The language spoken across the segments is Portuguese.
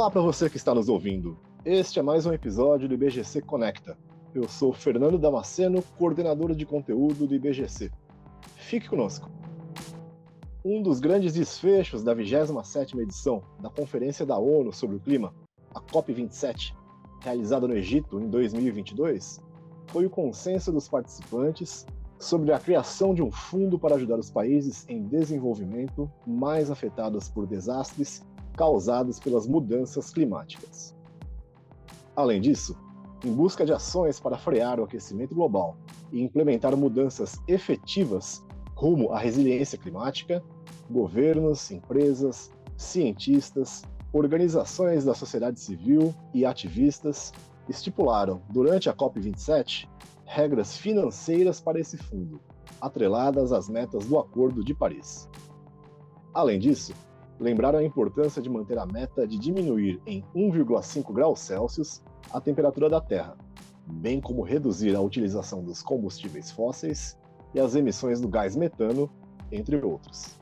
Olá para você que está nos ouvindo. Este é mais um episódio do IBGC Conecta. Eu sou Fernando Damasceno, coordenador de conteúdo do IBGC. Fique conosco. Um dos grandes desfechos da 27ª edição da Conferência da ONU sobre o Clima, a COP27, realizada no Egito em 2022, foi o consenso dos participantes sobre a criação de um fundo para ajudar os países em desenvolvimento mais afetados por desastres causados pelas mudanças climáticas. Além disso, em busca de ações para frear o aquecimento global e implementar mudanças efetivas rumo à resiliência climática, governos, empresas, cientistas, organizações da sociedade civil e ativistas estipularam, durante a COP27, regras financeiras para esse fundo, atreladas às metas do Acordo de Paris. Além disso, lembraram a importância de manter a meta de diminuir em 1,5 graus Celsius a temperatura da Terra, bem como reduzir a utilização dos combustíveis fósseis e as emissões do gás metano, entre outros.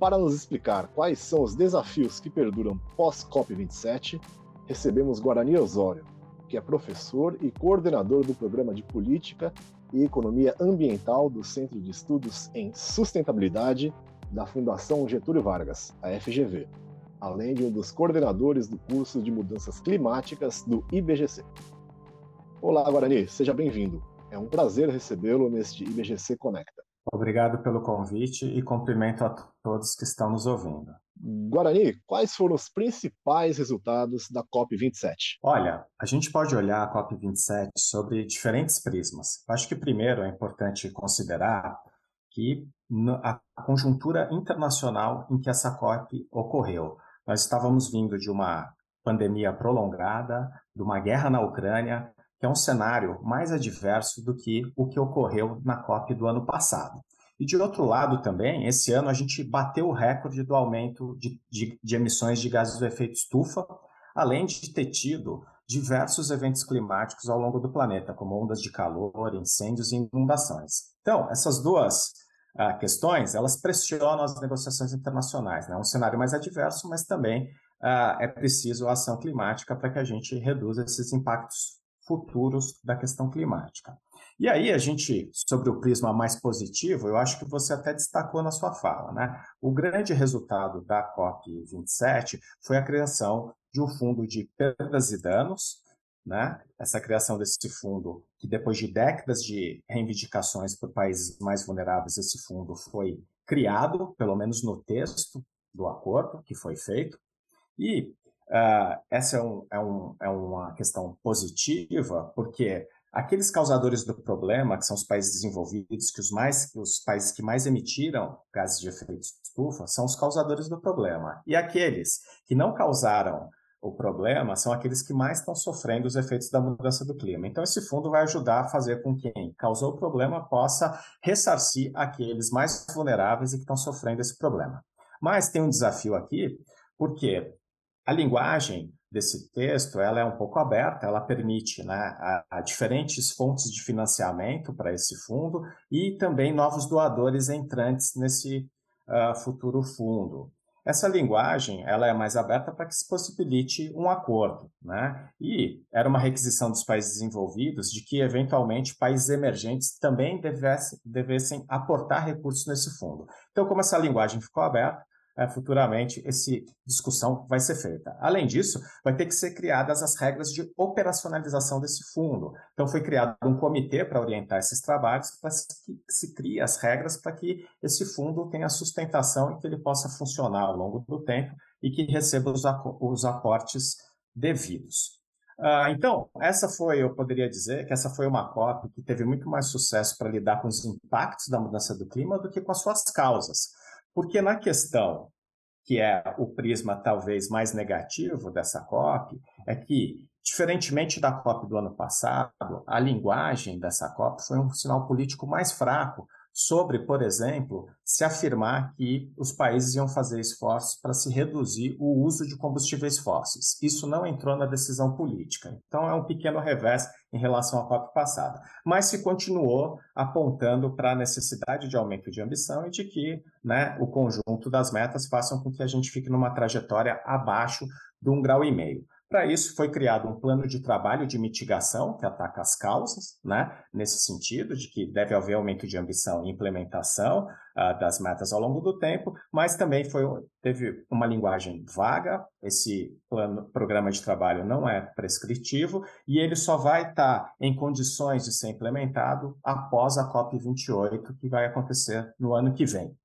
Para nos explicar quais são os desafios que perduram pós-COP27, recebemos Guarani Osório, que é professor e coordenador do Programa de Política e Economia Ambiental do Centro de Estudos em Sustentabilidade da Fundação Getúlio Vargas, a FGV, além de um dos coordenadores do curso de Mudanças Climáticas do IBGC. Olá, Guarani, seja bem-vindo. É um prazer recebê-lo neste IBGC Conecta. Obrigado pelo convite e cumprimento a todos que estão nos ouvindo. Guarani, quais foram os principais resultados da COP27? Olha, a gente pode olhar a COP27 sobre diferentes prismas. Acho que primeiro é importante considerar que a conjuntura internacional em que essa COP ocorreu. Nós estávamos vindo de uma pandemia prolongada, de uma guerra na Ucrânia, que é um cenário mais adverso do que o que ocorreu na COP do ano passado. E de outro lado também, esse ano a gente bateu o recorde do aumento de, de, de emissões de gases do efeito estufa, além de ter tido diversos eventos climáticos ao longo do planeta, como ondas de calor, incêndios e inundações. Então, essas duas uh, questões, elas pressionam as negociações internacionais. É né? um cenário mais adverso, mas também uh, é preciso a ação climática para que a gente reduza esses impactos futuros da questão climática. E aí a gente, sobre o prisma mais positivo, eu acho que você até destacou na sua fala, né? O grande resultado da COP27 foi a criação de um fundo de perdas e danos, né? Essa criação desse fundo, que depois de décadas de reivindicações por países mais vulneráveis, esse fundo foi criado, pelo menos no texto do acordo que foi feito. E uh, essa é, um, é, um, é uma questão positiva, porque Aqueles causadores do problema, que são os países desenvolvidos, que os, mais, os países que mais emitiram gases de efeito estufa, são os causadores do problema. E aqueles que não causaram o problema são aqueles que mais estão sofrendo os efeitos da mudança do clima. Então, esse fundo vai ajudar a fazer com que quem causou o problema possa ressarcir aqueles mais vulneráveis e que estão sofrendo esse problema. Mas tem um desafio aqui, porque a linguagem desse texto ela é um pouco aberta, ela permite né, a, a diferentes fontes de financiamento para esse fundo e também novos doadores entrantes nesse uh, futuro fundo. Essa linguagem ela é mais aberta para que se possibilite um acordo, né? E era uma requisição dos países desenvolvidos de que eventualmente países emergentes também devessem, devessem aportar recursos nesse fundo. Então, como essa linguagem ficou aberta, é, futuramente essa discussão vai ser feita. Além disso, vai ter que ser criadas as regras de operacionalização desse fundo. Então, foi criado um comitê para orientar esses trabalhos, para que se crie as regras para que esse fundo tenha sustentação e que ele possa funcionar ao longo do tempo e que receba os, os aportes devidos. Uh, então, essa foi, eu poderia dizer que essa foi uma COP que teve muito mais sucesso para lidar com os impactos da mudança do clima do que com as suas causas. Porque na questão que é o prisma talvez mais negativo dessa COP, é que, diferentemente da COP do ano passado, a linguagem dessa COP foi um sinal político mais fraco sobre, por exemplo, se afirmar que os países iam fazer esforços para se reduzir o uso de combustíveis fósseis. Isso não entrou na decisão política. Então é um pequeno revés em relação à COP passada. Mas se continuou apontando para a necessidade de aumento de ambição e de que né, o conjunto das metas façam com que a gente fique numa trajetória abaixo de um grau e meio. Para isso, foi criado um plano de trabalho de mitigação que ataca as causas, né? nesse sentido, de que deve haver aumento de ambição e implementação uh, das metas ao longo do tempo, mas também foi, teve uma linguagem vaga, esse plano, programa de trabalho não é prescritivo e ele só vai estar tá em condições de ser implementado após a COP28, que vai acontecer no ano que vem.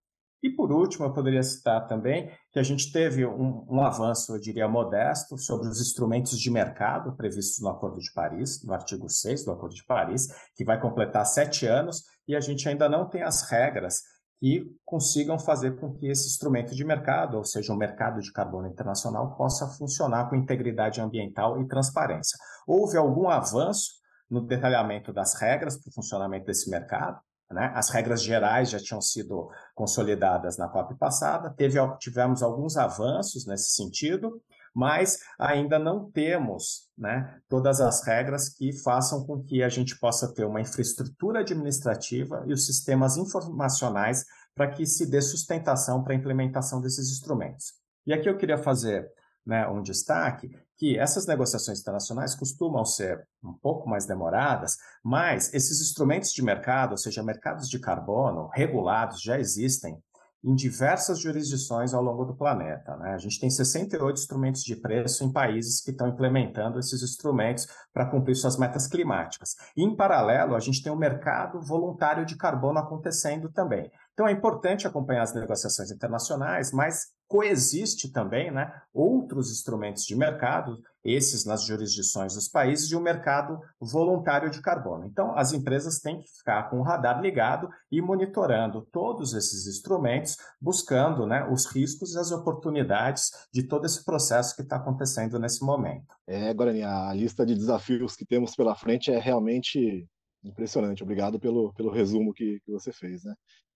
E por último, eu poderia citar também que a gente teve um, um, avanço, eu diria, modesto sobre os instrumentos de mercado previstos no Acordo de Paris, no artigo 6 do Acordo de Paris, que vai completar sete anos, e a gente ainda não tem as regras que consigam fazer com que esse instrumento de mercado, ou seja, o mercado de carbono internacional, possa funcionar com integridade ambiental e transparência. Houve algum avanço no detalhamento das regras para o funcionamento desse mercado, né? As regras gerais já tinham sido consolidadas na COP passada, Teve, tivemos alguns avanços nesse sentido, mas ainda não temos né, todas as regras que façam com que a gente possa ter uma infraestrutura administrativa e os sistemas informacionais para que se dê sustentação para a implementação desses instrumentos. E aqui eu queria fazer né, um destaque que essas negociações internacionais costumam ser um pouco mais demoradas, mas esses instrumentos de mercado, ou seja, mercados de carbono regulados, já existem em diversas jurisdições ao longo do planeta. Né? A gente tem 68 instrumentos de preço em países que estão implementando esses instrumentos para cumprir suas metas climáticas. E, em paralelo, a gente tem o um mercado voluntário de carbono acontecendo também. Então, é importante acompanhar as negociações internacionais, mas coexiste também né, outros instrumentos de mercado, esses nas jurisdições dos países, e o mercado voluntário de carbono. Então, as empresas têm que ficar com o radar ligado e monitorando todos esses instrumentos, buscando né, os riscos e as oportunidades de todo esse processo que está acontecendo nesse momento. É, Guarani, a lista de desafios que temos pela frente é realmente impressionante. Obrigado pelo, pelo resumo que, que você fez. Né?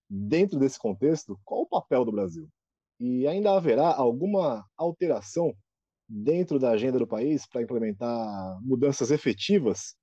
Dentro desse contexto, qual o papel do Brasil? E ainda haverá alguma alteração dentro da agenda do país para implementar mudanças efetivas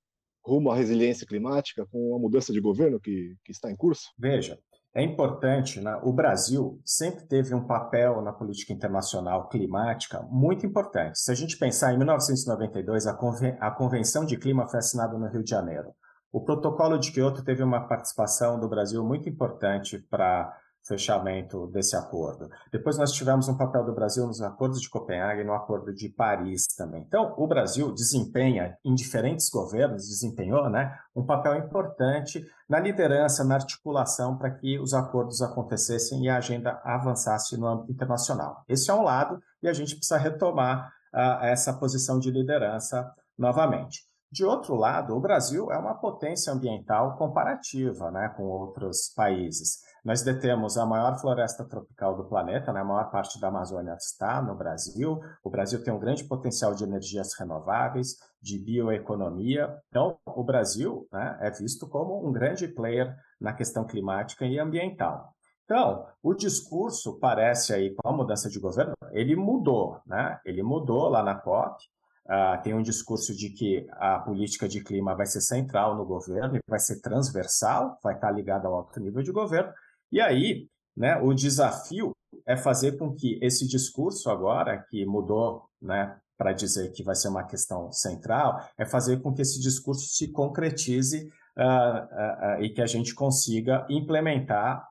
rumo à resiliência climática com a mudança de governo que, que está em curso? Veja, é importante, né? o Brasil sempre teve um papel na política internacional climática muito importante. Se a gente pensar em 1992, a, Conven a Convenção de Clima foi assinada no Rio de Janeiro. O protocolo de Kyoto teve uma participação do Brasil muito importante para fechamento desse acordo. Depois nós tivemos um papel do Brasil nos acordos de Copenhague e no acordo de Paris também. Então, o Brasil desempenha, em diferentes governos, desempenhou né, um papel importante na liderança, na articulação para que os acordos acontecessem e a agenda avançasse no âmbito internacional. Esse é um lado e a gente precisa retomar uh, essa posição de liderança novamente. De outro lado, o Brasil é uma potência ambiental comparativa né, com outros países. Nós detemos a maior floresta tropical do planeta, né? a maior parte da Amazônia está no Brasil. O Brasil tem um grande potencial de energias renováveis, de bioeconomia. Então, o Brasil né, é visto como um grande player na questão climática e ambiental. Então, o discurso parece aí, com a mudança de governo, ele mudou, né? Ele mudou lá na COP, Uh, tem um discurso de que a política de clima vai ser central no governo vai ser transversal, vai estar ligada ao alto nível de governo, e aí, né, o desafio é fazer com que esse discurso agora, que mudou né, para dizer que vai ser uma questão central, é fazer com que esse discurso se concretize uh, uh, uh, e que a gente consiga implementar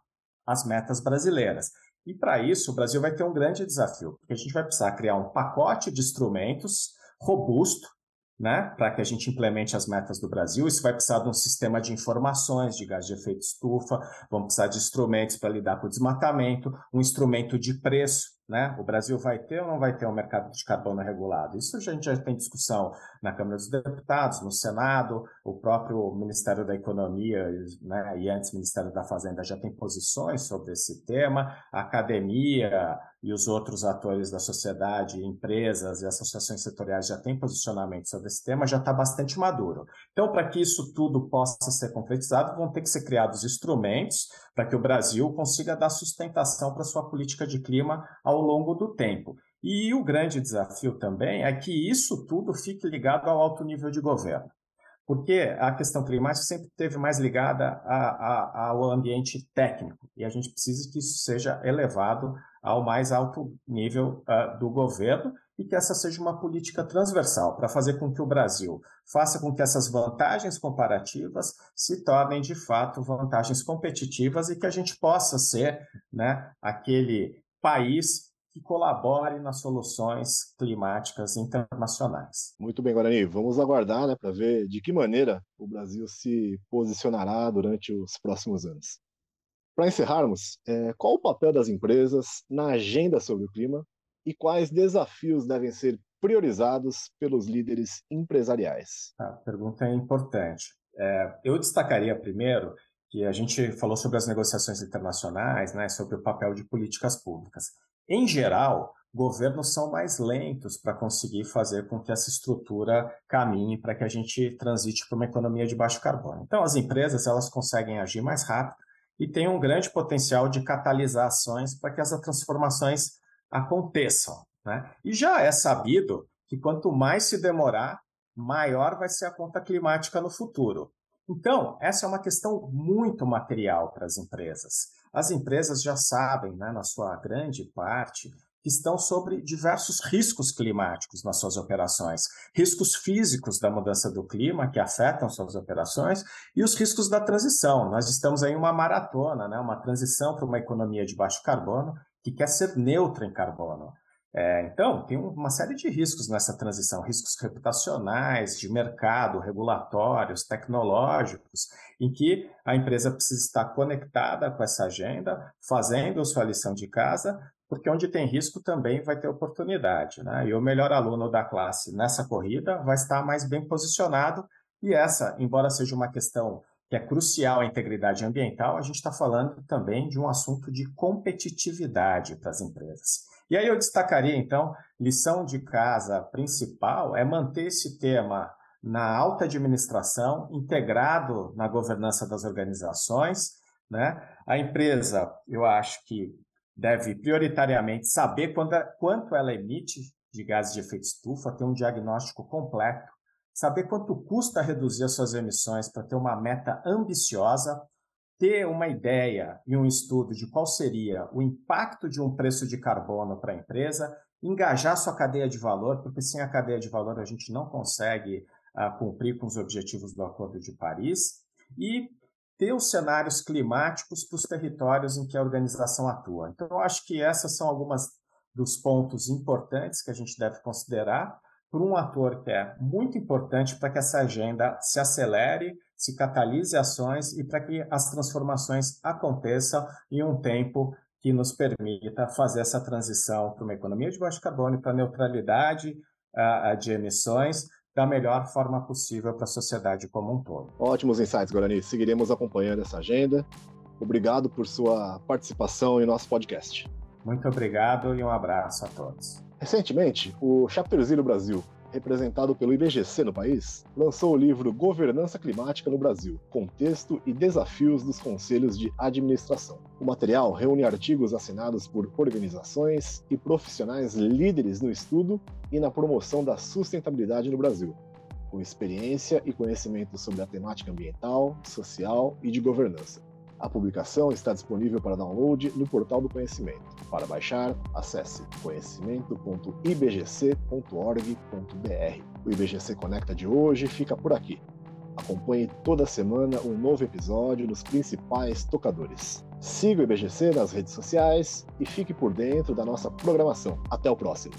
as metas brasileiras. E para isso, o Brasil vai ter um grande desafio, porque a gente vai precisar criar um pacote de instrumentos robusto né, para que a gente implemente as metas do Brasil. Isso vai precisar de um sistema de informações de gás de efeito estufa, vamos precisar de instrumentos para lidar com o desmatamento, um instrumento de preço Né? O Brasil vai ter ou não vai ter um mercado de carbono regulado? Isso a gente já tem discussão na Câmara dos Deputados, no Senado, o próprio Ministério da Economia né, e antes Ministério da Fazenda já tem posições sobre esse tema, a academia e os outros atores da sociedade, empresas e associações setoriais já têm posicionamento sobre esse tema, já está bastante maduro. Então, para que isso tudo possa ser concretizado, vão ter que ser criados instrumentos para que o Brasil consiga dar sustentação para sua política de clima ao longo do tempo. E o grande desafio também é que isso tudo fique ligado ao alto nível de governo. Porque a questão climática sempre teve mais ligada a, a, ao ambiente técnico, e a gente precisa que isso seja elevado ao mais alto nível uh, do governo e que essa seja uma política transversal para fazer com que o Brasil faça com que essas vantagens comparativas se tornem de fato vantagens competitivas e que a gente possa ser né, aquele país que colabore nas soluções climáticas internacionais. Muito bem, Guarani. Vamos aguardar né, para ver de que maneira o Brasil se posicionará durante os próximos anos. Para encerrarmos, é, qual o papel das empresas na agenda sobre o clima e quais desafios devem ser priorizados pelos líderes empresariais? A pergunta é importante. É, eu destacaria primeiro que a gente falou sobre as negociações internacionais, né, sobre o papel de políticas públicas. Em geral, governos são mais lentos para conseguir fazer com que essa estrutura caminhe para que a gente transite para uma economia de baixo carbono. Então, as empresas elas conseguem agir mais rápido e têm um grande potencial de catalisar ações para que essas transformações aconteçam. Né? E já é sabido que quanto mais se demorar, maior vai ser a conta climática no futuro. Então, essa é uma questão muito material para as empresas. As empresas já sabem, né, na sua grande parte, que estão sobre diversos riscos climáticos nas suas operações, riscos físicos da mudança do clima que afetam suas operações e os riscos da transição. Nós estamos em uma maratona, né, uma transição para uma economia de baixo carbono que quer ser neutra em carbono. É, então, tem uma série de riscos nessa transição, riscos reputacionais, de mercado, regulatórios, tecnológicos, em que a empresa precisa estar conectada com essa agenda, fazendo sua lição de casa, porque onde tem risco também vai ter oportunidade. Né? E o melhor aluno da classe nessa corrida vai estar mais bem posicionado, e essa, embora seja uma questão que é crucial a integridade ambiental, a gente está falando também de um assunto de competitividade para as empresas. E aí eu destacaria, então, lição de casa principal é manter esse tema na alta administração, integrado na governança das organizações. Né? A empresa, eu acho que deve prioritariamente saber quando, quanto ela emite de gases de efeito estufa, ter um diagnóstico completo, saber quanto custa reduzir as suas emissões para ter uma meta ambiciosa ter uma ideia e um estudo de qual seria o impacto de um preço de carbono para a empresa, engajar sua cadeia de valor, porque sem a cadeia de valor a gente não consegue uh, cumprir com os objetivos do Acordo de Paris, e ter os cenários climáticos para os territórios em que a organização atua. Então, eu acho que essas são algumas dos pontos importantes que a gente deve considerar por um ator que é muito importante para que essa agenda se acelere, se catalise ações e para que as transformações aconteçam em um tempo que nos permita fazer essa transição para uma economia de baixo carbono e para a neutralidade uh, de emissões da melhor forma possível para a sociedade como um todo. Ótimos insights, Guarani. Seguiremos acompanhando essa agenda. Obrigado por sua participação em nosso podcast. Muito obrigado e um abraço a todos. Recentemente, o Chapeuzinho Brasil, representado pelo IBGC no país, lançou o livro Governança Climática no Brasil: Contexto e Desafios dos Conselhos de Administração. O material reúne artigos assinados por organizações e profissionais líderes no estudo e na promoção da sustentabilidade no Brasil, com experiência e conhecimento sobre a temática ambiental, social e de governança. A publicação está disponível para download no portal do conhecimento. Para baixar, acesse conhecimento.ibgc.org.br. O IBGC Conecta de hoje fica por aqui. Acompanhe toda semana um novo episódio dos principais tocadores. Siga o IBGC nas redes sociais e fique por dentro da nossa programação. Até o próximo!